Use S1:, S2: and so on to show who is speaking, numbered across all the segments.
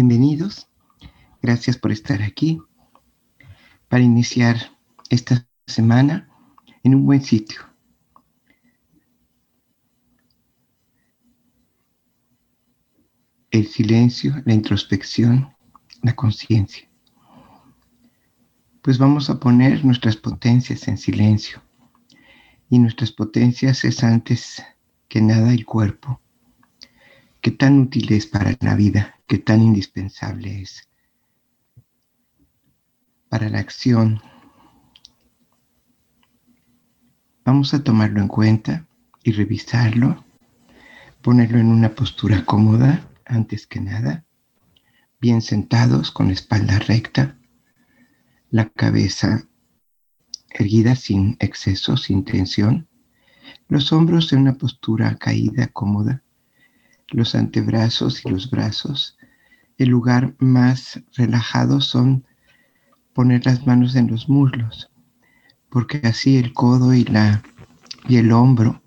S1: Bienvenidos. Gracias por estar aquí para iniciar esta semana en un buen sitio. El silencio, la introspección, la conciencia. Pues vamos a poner nuestras potencias en silencio. Y nuestras potencias es antes que nada el cuerpo. Qué tan útil es para la vida, qué tan indispensable es para la acción. Vamos a tomarlo en cuenta y revisarlo, ponerlo en una postura cómoda antes que nada, bien sentados con la espalda recta, la cabeza erguida sin exceso, sin tensión, los hombros en una postura caída, cómoda, los antebrazos y los brazos. El lugar más relajado son poner las manos en los muslos, porque así el codo y, la, y el hombro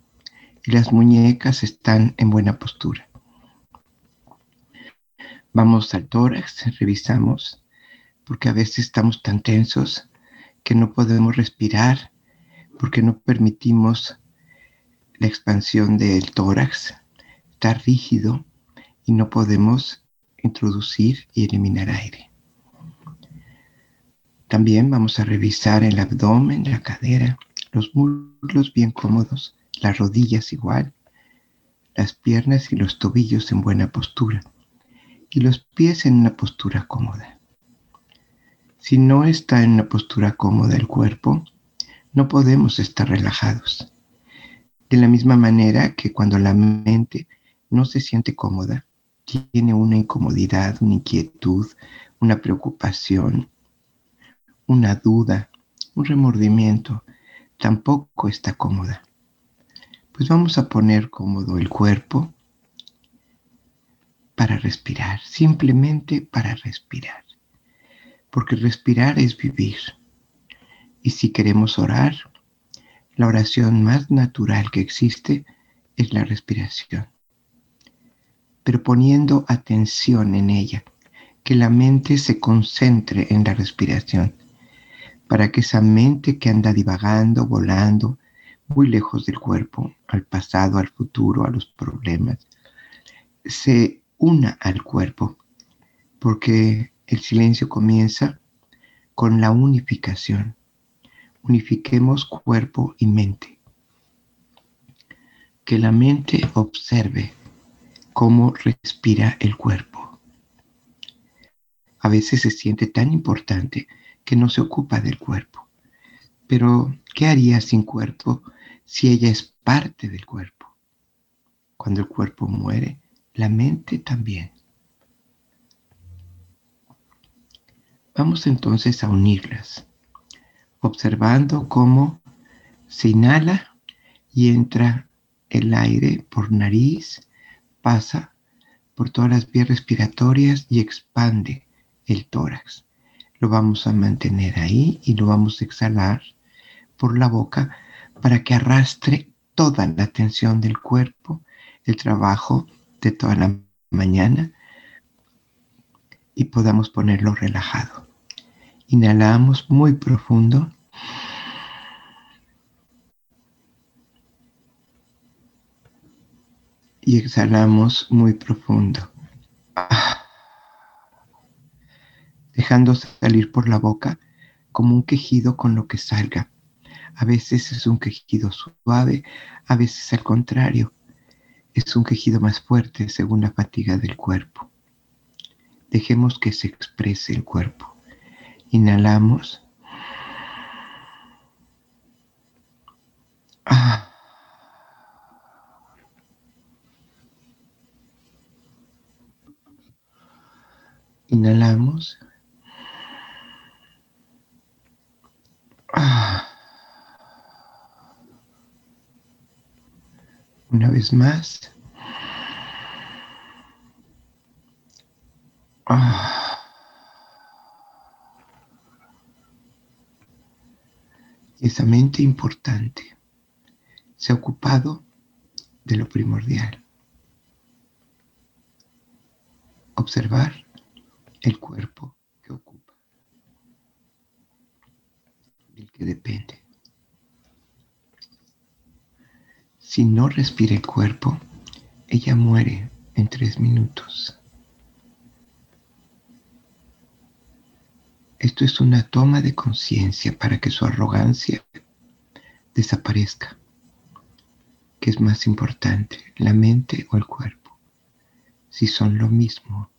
S1: y las muñecas están en buena postura. Vamos al tórax, revisamos, porque a veces estamos tan tensos que no podemos respirar, porque no permitimos la expansión del tórax, está rígido y no podemos introducir y eliminar aire. También vamos a revisar el abdomen, la cadera, los muslos bien cómodos, las rodillas igual, las piernas y los tobillos en buena postura y los pies en una postura cómoda. Si no está en una postura cómoda el cuerpo, no podemos estar relajados. De la misma manera que cuando la mente no se siente cómoda, tiene una incomodidad, una inquietud, una preocupación, una duda, un remordimiento, tampoco está cómoda. Pues vamos a poner cómodo el cuerpo para respirar, simplemente para respirar. Porque respirar es vivir. Y si queremos orar, la oración más natural que existe es la respiración pero poniendo atención en ella, que la mente se concentre en la respiración, para que esa mente que anda divagando, volando, muy lejos del cuerpo, al pasado, al futuro, a los problemas, se una al cuerpo, porque el silencio comienza con la unificación. Unifiquemos cuerpo y mente. Que la mente observe cómo respira el cuerpo. A veces se siente tan importante que no se ocupa del cuerpo. Pero, ¿qué haría sin cuerpo si ella es parte del cuerpo? Cuando el cuerpo muere, la mente también. Vamos entonces a unirlas, observando cómo se inhala y entra el aire por nariz pasa por todas las vías respiratorias y expande el tórax. Lo vamos a mantener ahí y lo vamos a exhalar por la boca para que arrastre toda la tensión del cuerpo, el trabajo de toda la mañana y podamos ponerlo relajado. Inhalamos muy profundo. Y exhalamos muy profundo. Dejando salir por la boca como un quejido con lo que salga. A veces es un quejido suave, a veces al contrario, es un quejido más fuerte según la fatiga del cuerpo. Dejemos que se exprese el cuerpo. Inhalamos. Ah. Inhalamos. Ah. Una vez más. Ah. Esa mente importante se ha ocupado de lo primordial. Observar el cuerpo que ocupa, del que depende. Si no respira el cuerpo, ella muere en tres minutos. Esto es una toma de conciencia para que su arrogancia desaparezca. ¿Qué es más importante, la mente o el cuerpo? Si son lo mismo.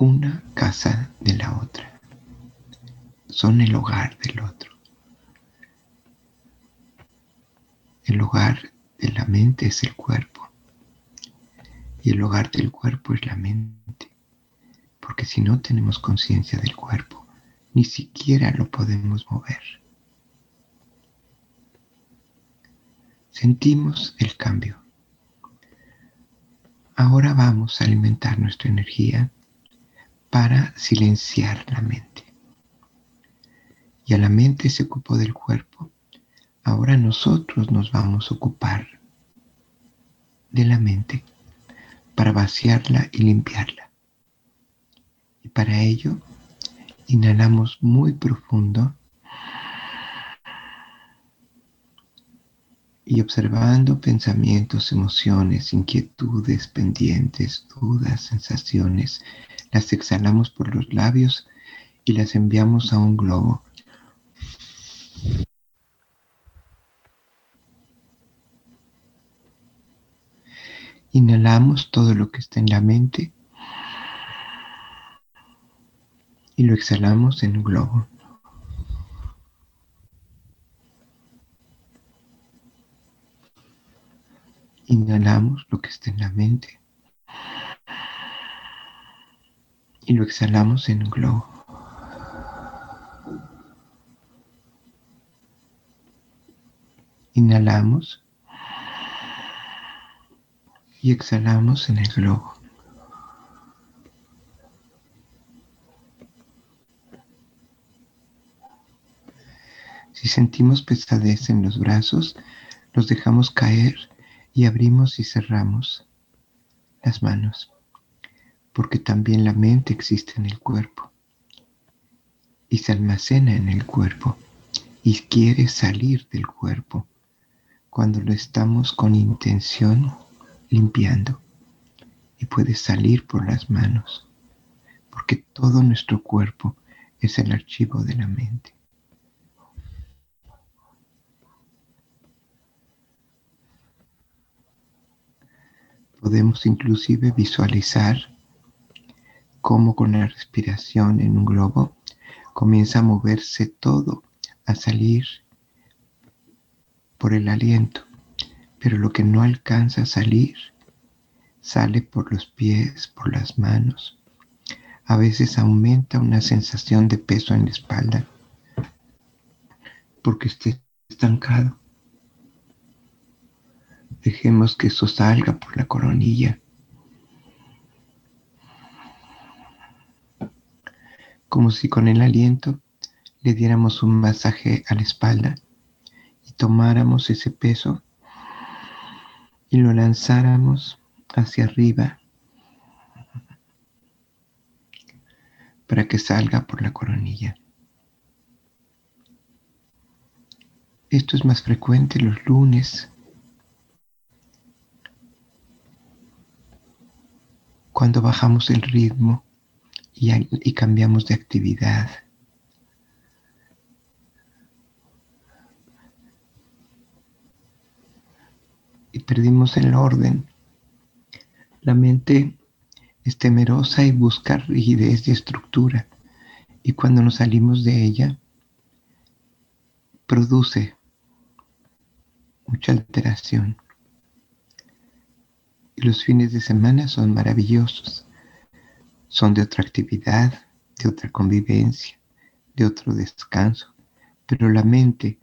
S1: Una casa de la otra. Son el hogar del otro. El hogar de la mente es el cuerpo. Y el hogar del cuerpo es la mente. Porque si no tenemos conciencia del cuerpo, ni siquiera lo podemos mover. Sentimos el cambio. Ahora vamos a alimentar nuestra energía para silenciar la mente. Ya la mente se ocupó del cuerpo. Ahora nosotros nos vamos a ocupar de la mente para vaciarla y limpiarla. Y para ello inhalamos muy profundo y observando pensamientos, emociones, inquietudes, pendientes, dudas, sensaciones, las exhalamos por los labios y las enviamos a un globo. Inhalamos todo lo que está en la mente y lo exhalamos en un globo. Inhalamos lo que está en la mente y lo exhalamos en un globo. Inhalamos y exhalamos en el globo. Si sentimos pesadez en los brazos, los dejamos caer y abrimos y cerramos las manos, porque también la mente existe en el cuerpo y se almacena en el cuerpo y quiere salir del cuerpo cuando lo estamos con intención limpiando y puede salir por las manos, porque todo nuestro cuerpo es el archivo de la mente. Podemos inclusive visualizar cómo con la respiración en un globo comienza a moverse todo, a salir por el aliento, pero lo que no alcanza a salir sale por los pies, por las manos. A veces aumenta una sensación de peso en la espalda porque esté estancado. Dejemos que eso salga por la coronilla. Como si con el aliento le diéramos un masaje a la espalda y tomáramos ese peso y lo lanzáramos hacia arriba para que salga por la coronilla. Esto es más frecuente los lunes cuando bajamos el ritmo y, cambiamos de actividad. Y perdimos el orden. La mente es temerosa y busca rigidez y estructura. Y cuando nos salimos de ella, produce mucha alteración. Y los fines de semana son maravillosos. Son de otra actividad, de otra convivencia, de otro descanso. Pero la mente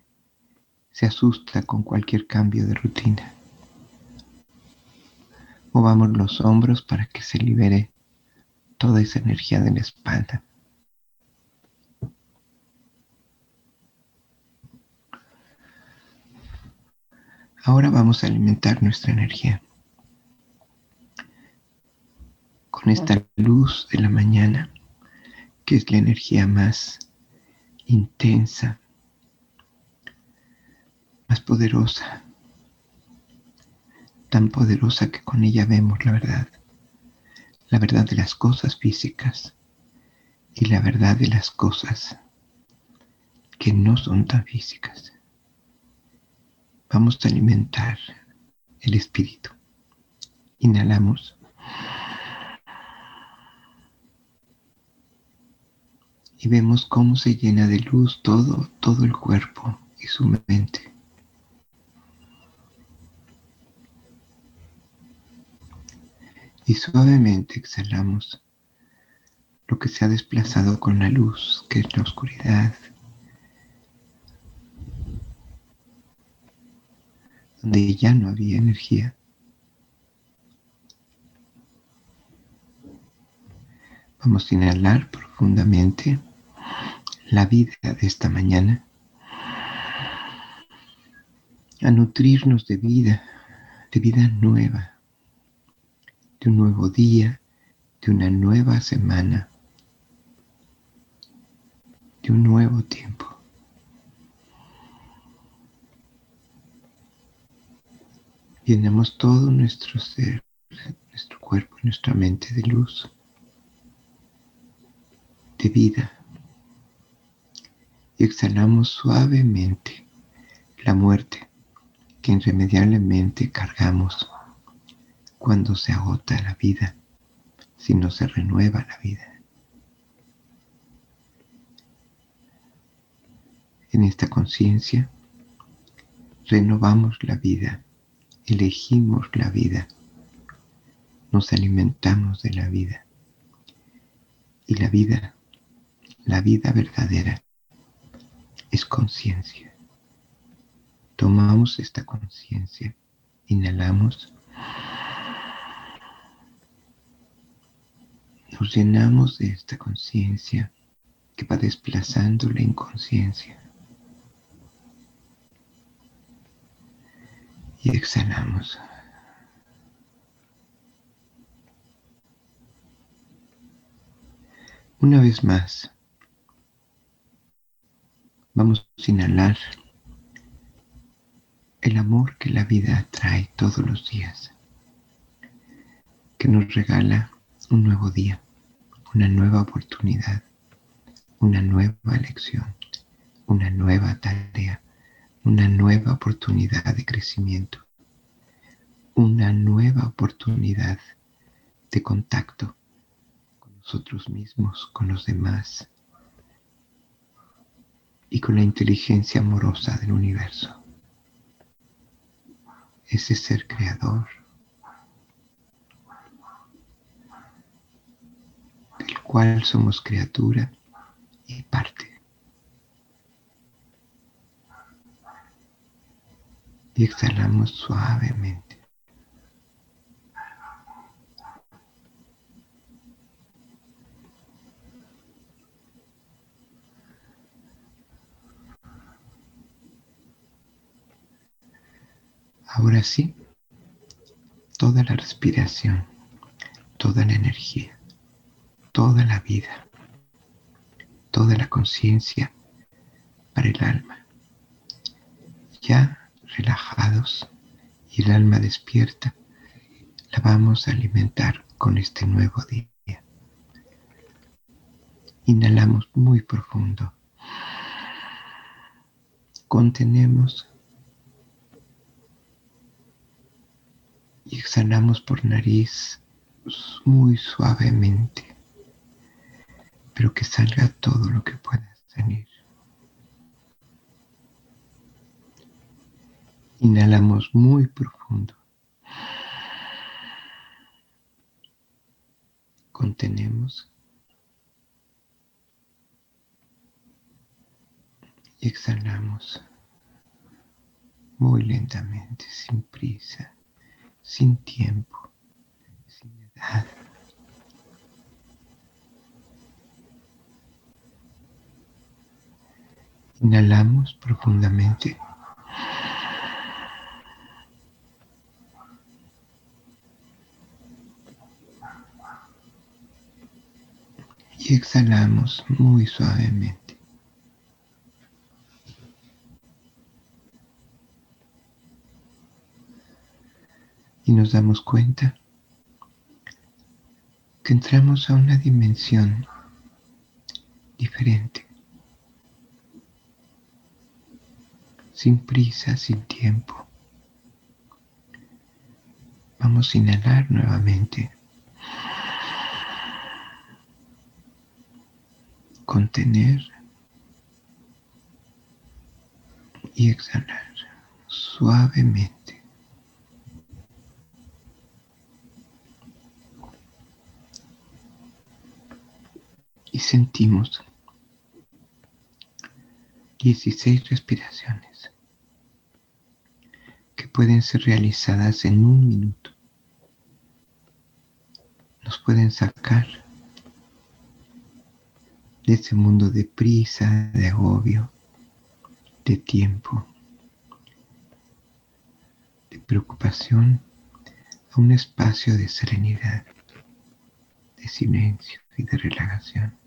S1: se asusta con cualquier cambio de rutina. Movamos los hombros para que se libere toda esa energía de la espalda. Ahora vamos a alimentar nuestra energía. Con esta luz de la mañana, que es la energía más intensa, más poderosa, tan poderosa que con ella vemos la verdad, la verdad de las cosas físicas y la verdad de las cosas que no son tan físicas. Vamos a alimentar el espíritu. Inhalamos. Y vemos cómo se llena de luz todo, todo el cuerpo y su mente. Y suavemente exhalamos lo que se ha desplazado con la luz, que es la oscuridad, donde ya no había energía. Vamos a inhalar profundamente la vida de esta mañana, a nutrirnos de vida, de vida nueva, de un nuevo día, de una nueva semana, de un nuevo tiempo. Llenamos todo nuestro ser, nuestro cuerpo, nuestra mente de luz, de vida. Y exhalamos suavemente la muerte que irremediablemente cargamos cuando se agota la vida, si no se renueva la vida. En esta conciencia renovamos la vida elegimos la vida, nos alimentamos de la vida. Y la vida, la vida verdadera, es conciencia. Tomamos esta conciencia, inhalamos, nos llenamos de esta conciencia que va desplazando la inconsciencia. y exhalamos. Una vez más, vamos a inhalar el amor que la vida trae todos los días, que nos regala un nuevo día, una nueva oportunidad, una nueva lección, una nueva tarea una nueva oportunidad de crecimiento, una nueva oportunidad de contacto con nosotros mismos, con los demás y con la inteligencia amorosa del universo. Ese ser creador del cual somos criatura y parte. y exhalamos suavemente. Ahora sí, toda la respiración, toda la energía, toda la vida, toda la conciencia para el alma. Ya relajados y el alma despierta, la vamos a alimentar con este nuevo día. Inhalamos muy profundo. Contenemos exhalamos por nariz muy suavemente, pero que salga todo lo que pueda salir. Inhalamos muy profundo. Contenemos. Y exhalamos muy lentamente, sin prisa, sin tiempo, sin edad. Inhalamos profundamente. Y exhalamos muy suavemente. Y nos damos cuenta que entramos a una dimensión diferente. Sin prisa, sin tiempo. Vamos a inhalar nuevamente. Contener y exhalar suavemente. Y sentimos 16 respiraciones que pueden ser realizadas en un minuto. Nos pueden sacar de ese mundo de prisa, de agobio, de tiempo, de preocupación, a un espacio de serenidad, de silencio y de relajación.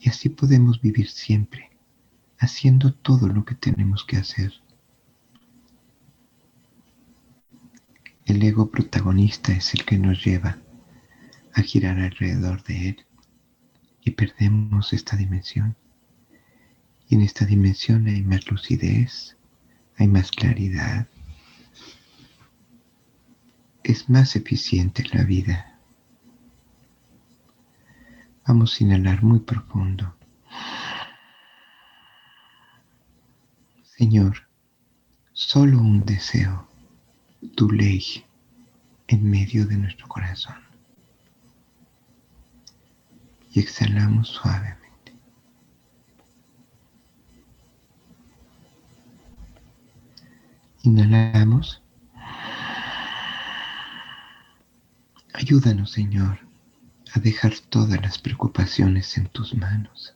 S1: Y así podemos vivir siempre, haciendo todo lo que tenemos que hacer. El ego protagonista es el que nos lleva a girar alrededor de él y perdemos esta dimensión. Y en esta dimensión hay más lucidez, hay más claridad, es más eficiente la vida. Vamos a inhalar muy profundo. Señor, solo un deseo, tu ley, en medio de nuestro corazón. Y exhalamos suavemente. Inhalamos. Ayúdanos, Señor, a dejar todas las preocupaciones en tus manos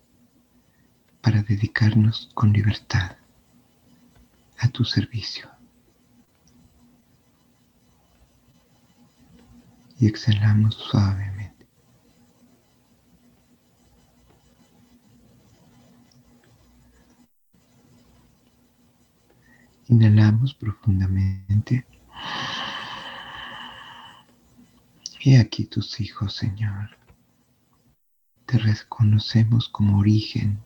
S1: para dedicarnos con libertad a tu servicio. Y exhalamos suavemente. Inhalamos profundamente. He aquí tus hijos, Señor. Te reconocemos como origen,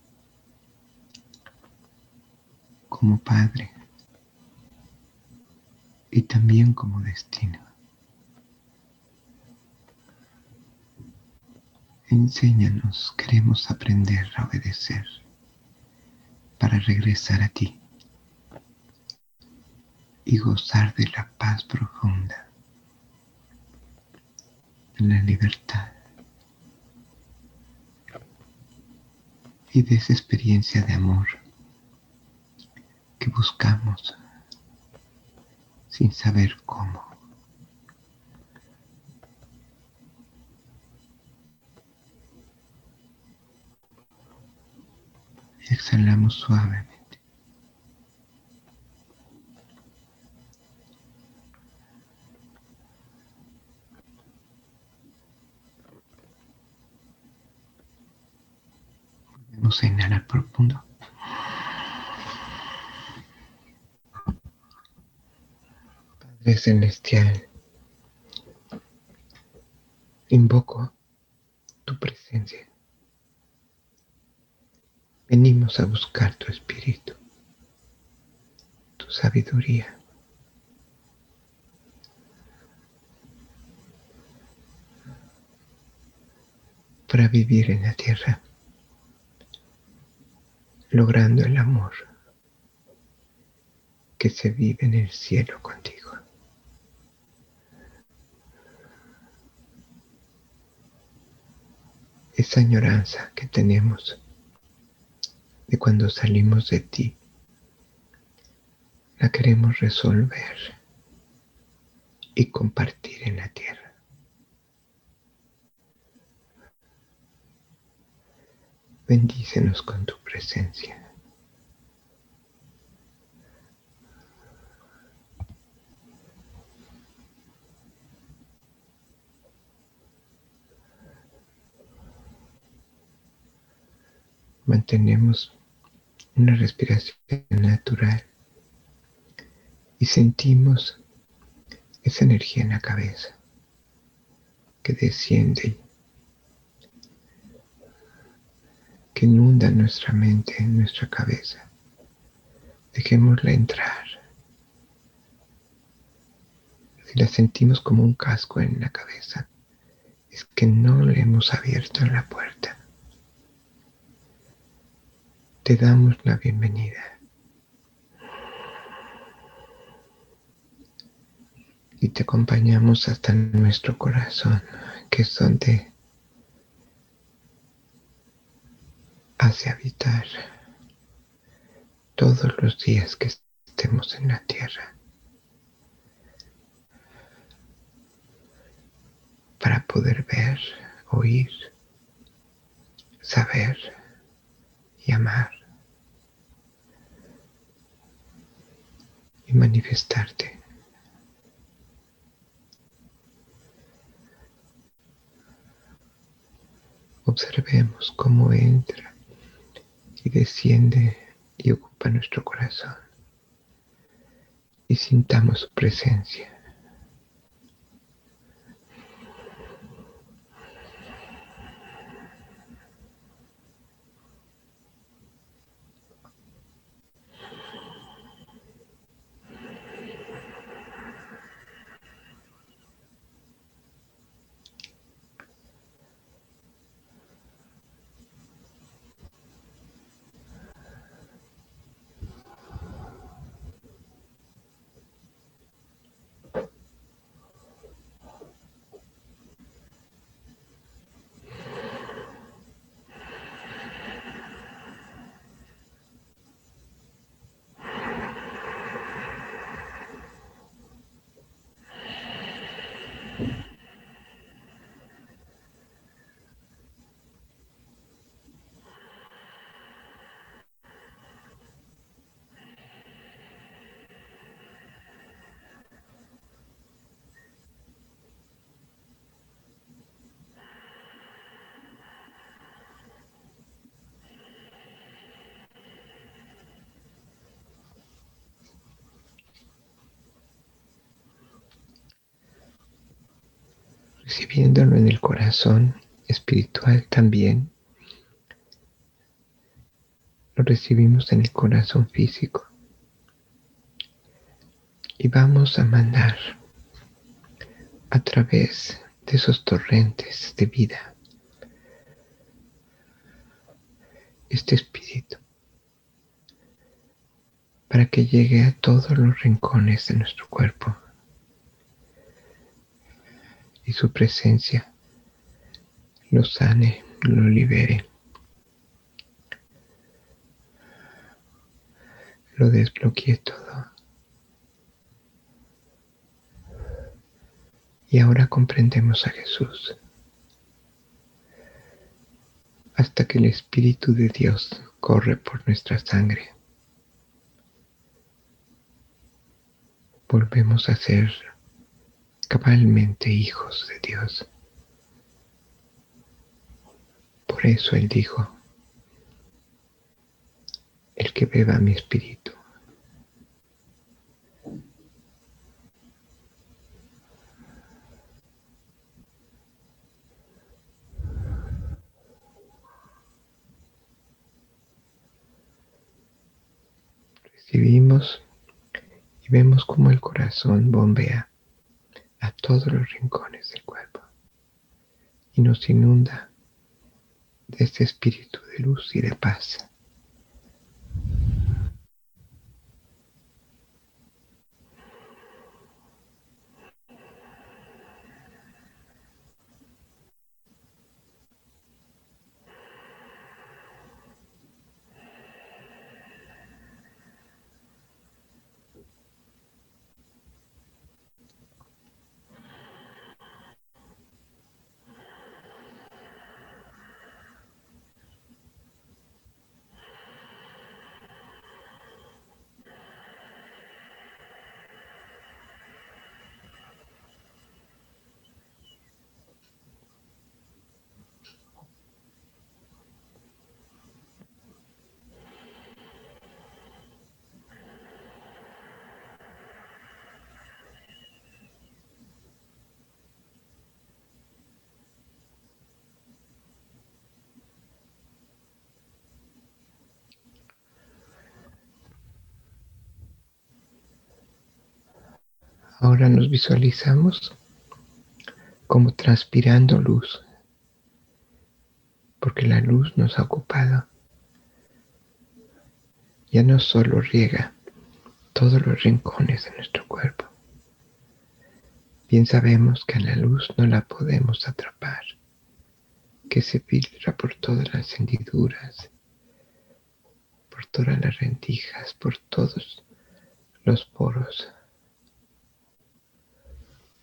S1: como Padre y también como destino. Enséñanos, queremos aprender a obedecer para regresar a ti y gozar de la paz profunda la libertad y de esa experiencia de amor que buscamos sin saber cómo. Exhalamos suavemente. Vamos a inhalar profundo. Celestial, invoco tu presencia. Venimos a buscar tu espíritu, tu sabiduría. para vivir en la tierra logrando el amor que se vive en el cielo contigo. Esa añoranza que tenemos de cuando salimos de ti, la queremos resolver y compartir en la tierra. Bendícenos con tu presencia. Mantenemos una respiración natural y sentimos esa energía en la cabeza que desciende, que inunda nuestra mente, nuestra cabeza. Dejémosla entrar. Si la sentimos como un casco en la cabeza, es que no le hemos abierto la puerta. Te damos la bienvenida. Y te acompañamos hasta nuestro corazón, que es donde hace habitar todos los días que estemos en la tierra. para poder ver, oír, saber y amar y manifestarte. Observemos cómo entra y desciende y ocupa nuestro corazón y sintamos su presencia. Recibiéndolo en el corazón espiritual también, lo recibimos en el corazón físico. Y vamos a mandar a través de esos torrentes de vida. Este espíritu. Para que llegue a todos los rincones de nuestro cuerpo su presencia lo sane, lo libere, lo desbloquee todo. Y ahora comprendemos a Jesús hasta que el Espíritu de Dios corre por nuestra sangre. Volvemos a ser cabalmente hijos de Dios. Por eso Él dijo, el que beba mi espíritu. Recibimos y vemos como el corazón bombea a todos los rincones del cuerpo y nos inunda de este espíritu de luz y de paz. Ahora nos visualizamos como transpirando luz, porque la luz nos ha ocupado. Ya no solo riega todos los rincones de nuestro cuerpo. Bien sabemos que a la luz no la podemos atrapar, que se filtra por todas las hendiduras, por todas las rendijas, por todos los poros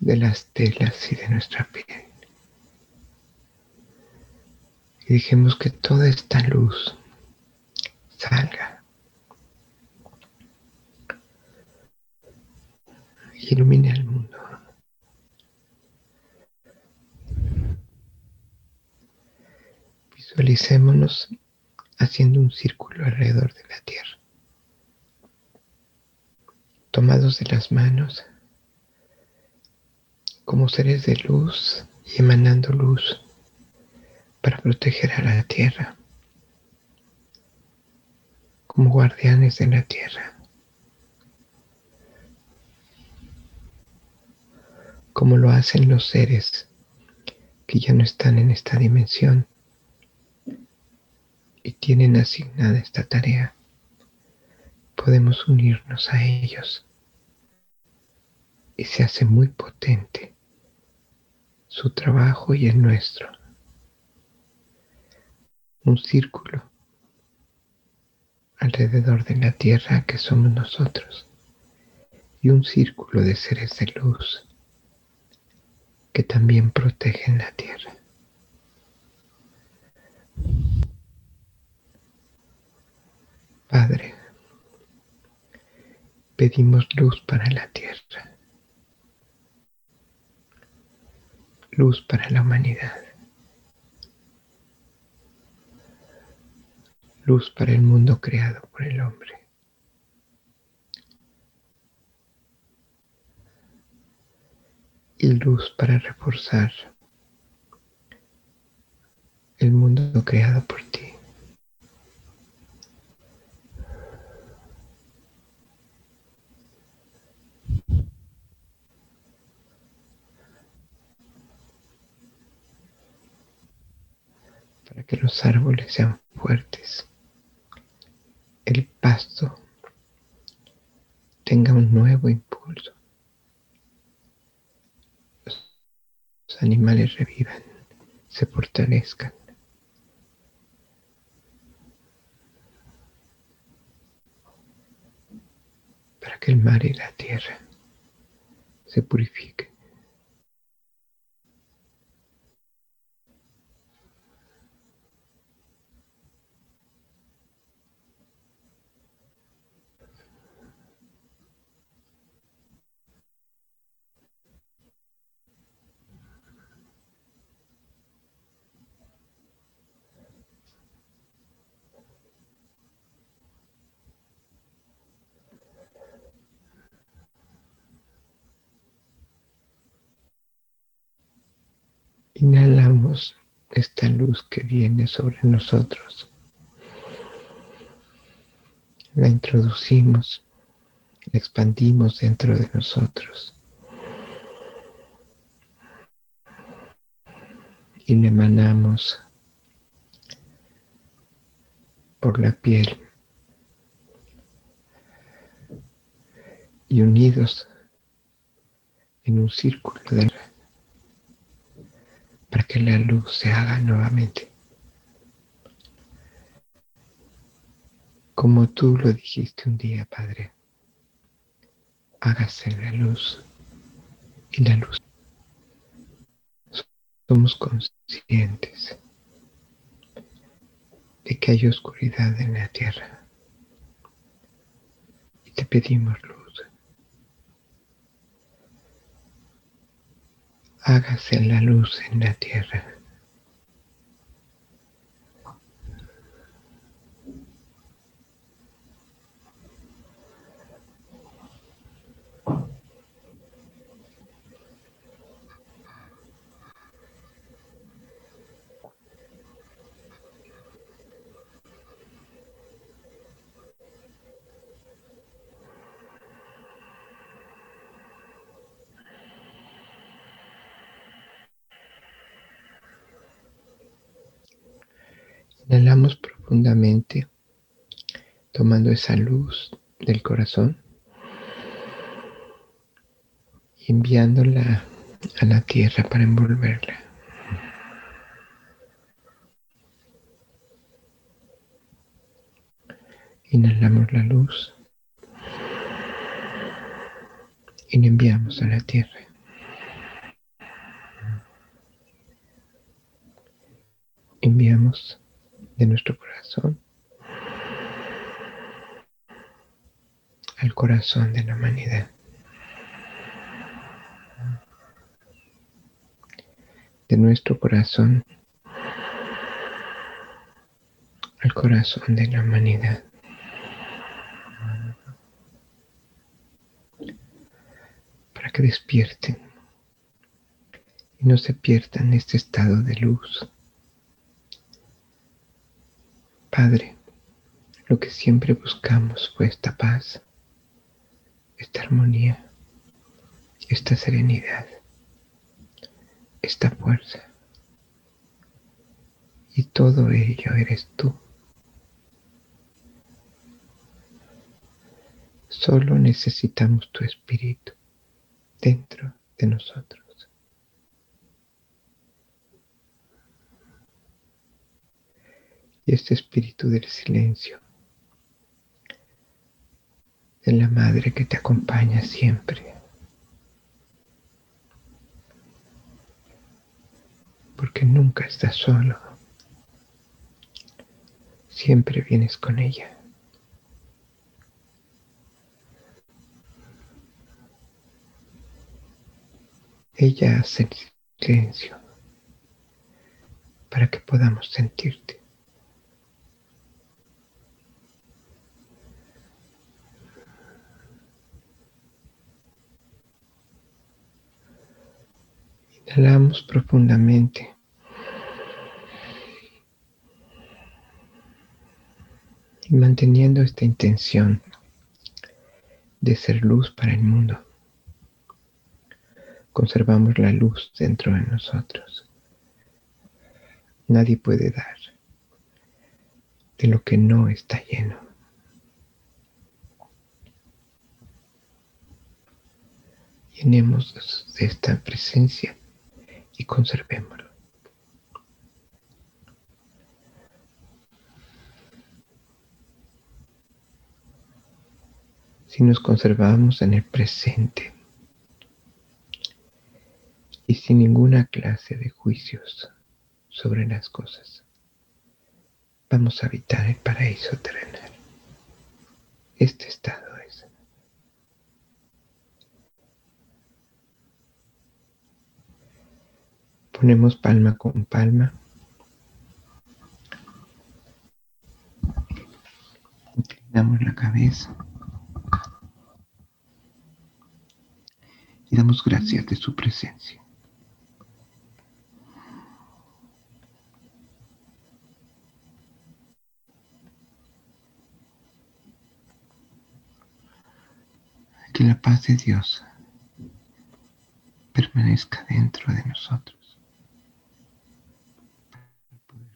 S1: de las telas y de nuestra piel. Y dejemos que toda esta luz salga y ilumine al mundo. Visualicémonos haciendo un círculo alrededor de la Tierra, tomados de las manos como seres de luz y emanando luz para proteger a la tierra, como guardianes de la tierra, como lo hacen los seres que ya no están en esta dimensión y tienen asignada esta tarea. Podemos unirnos a ellos y se hace muy potente su trabajo y el nuestro. Un círculo alrededor de la tierra que somos nosotros y un círculo de seres de luz que también protegen la tierra. Padre, pedimos luz para la tierra. Luz para la humanidad, luz para el mundo creado por el hombre. Y luz para reforzar el mundo creado por ti. Que los árboles sean fuertes, el pasto tenga un nuevo impulso, los animales revivan, se fortalezcan. para que el mar y la tierra se purifiquen. Inhalamos esta luz que viene sobre nosotros. La introducimos, la expandimos dentro de nosotros. Y la emanamos por la piel. Y unidos en un círculo de para que la luz se haga nuevamente. Como tú lo dijiste un día, Padre, hágase la luz y la luz. Somos conscientes de que hay oscuridad en la tierra y te pedimos luz. Hágase la luz en la tierra. Inhalamos profundamente, tomando esa luz del corazón y enviándola a la tierra para envolverla. Inhalamos la luz y la enviamos a la tierra. Enviamos de nuestro corazón al corazón de la humanidad. De nuestro corazón al corazón de la humanidad. Para que despierten y no se pierdan este estado de luz Padre, lo que siempre buscamos fue esta paz, esta armonía, esta serenidad, esta fuerza. Y todo ello eres tú. Solo necesitamos tu espíritu dentro de nosotros. Y este espíritu del silencio, de la Madre que te acompaña siempre. Porque nunca estás solo, siempre vienes con ella. Ella hace el silencio para que podamos sentirte. Inhalamos profundamente. Y manteniendo esta intención de ser luz para el mundo, conservamos la luz dentro de nosotros. Nadie puede dar de lo que no está lleno. Llenemos de esta presencia y conservémoslo. Si nos conservamos en el presente y sin ninguna clase de juicios sobre las cosas, vamos a habitar el paraíso terrenal. Este estado Ponemos palma con palma. Inclinamos la cabeza. Y damos gracias de su presencia. Que la paz de Dios permanezca dentro de nosotros.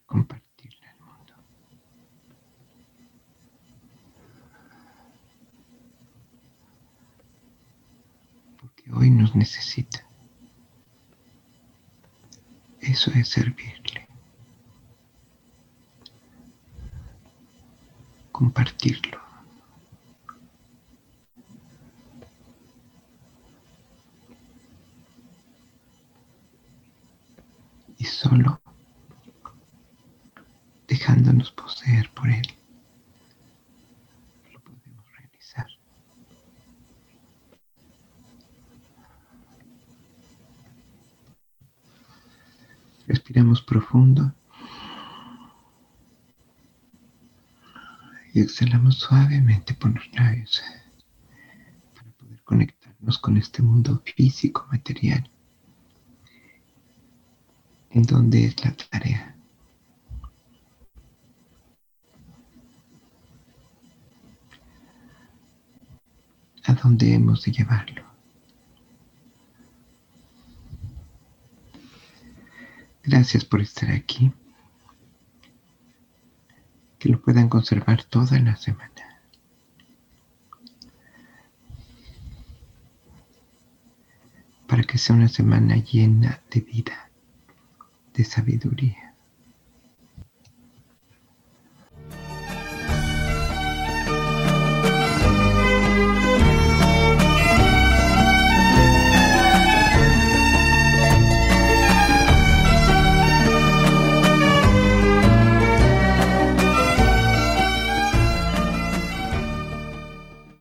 S1: compartirla al mundo. Porque hoy necesita. Eso es servirle. Compartirlo. Respiramos profundo y exhalamos suavemente por los labios para poder conectarnos con este mundo físico, material, en donde es la tarea a dónde hemos de llevarlo. Gracias por estar aquí. que lo puedan conservar toda la semana. Para que sea una semana llena de vida, de sabiduría.